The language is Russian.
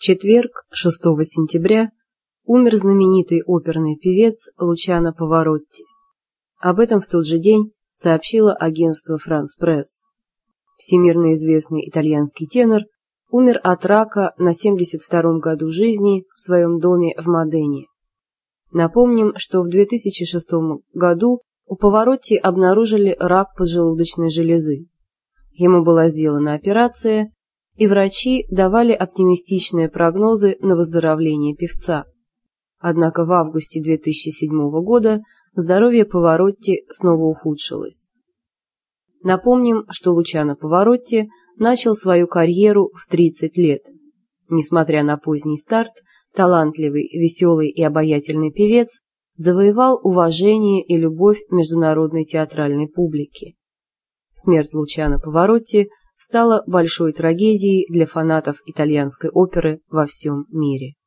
Четверг, 6 сентября, умер знаменитый оперный певец Лучано Паваротти. Об этом в тот же день сообщило агентство «Франс Пресс». Всемирно известный итальянский тенор умер от рака на 72-м году жизни в своем доме в Модене. Напомним, что в 2006 году у Паваротти обнаружили рак поджелудочной железы. Ему была сделана операция, и врачи давали оптимистичные прогнозы на выздоровление певца. Однако в августе 2007 года здоровье Паваротти снова ухудшилось. Напомним, что Лучано Паваротти начал свою карьеру в 30 лет. Несмотря на поздний старт, талантливый, веселый и обаятельный певец завоевал уважение и любовь международной театральной публики. Смерть Лучано Паваротти стала большой трагедией для фанатов итальянской оперы во всем мире.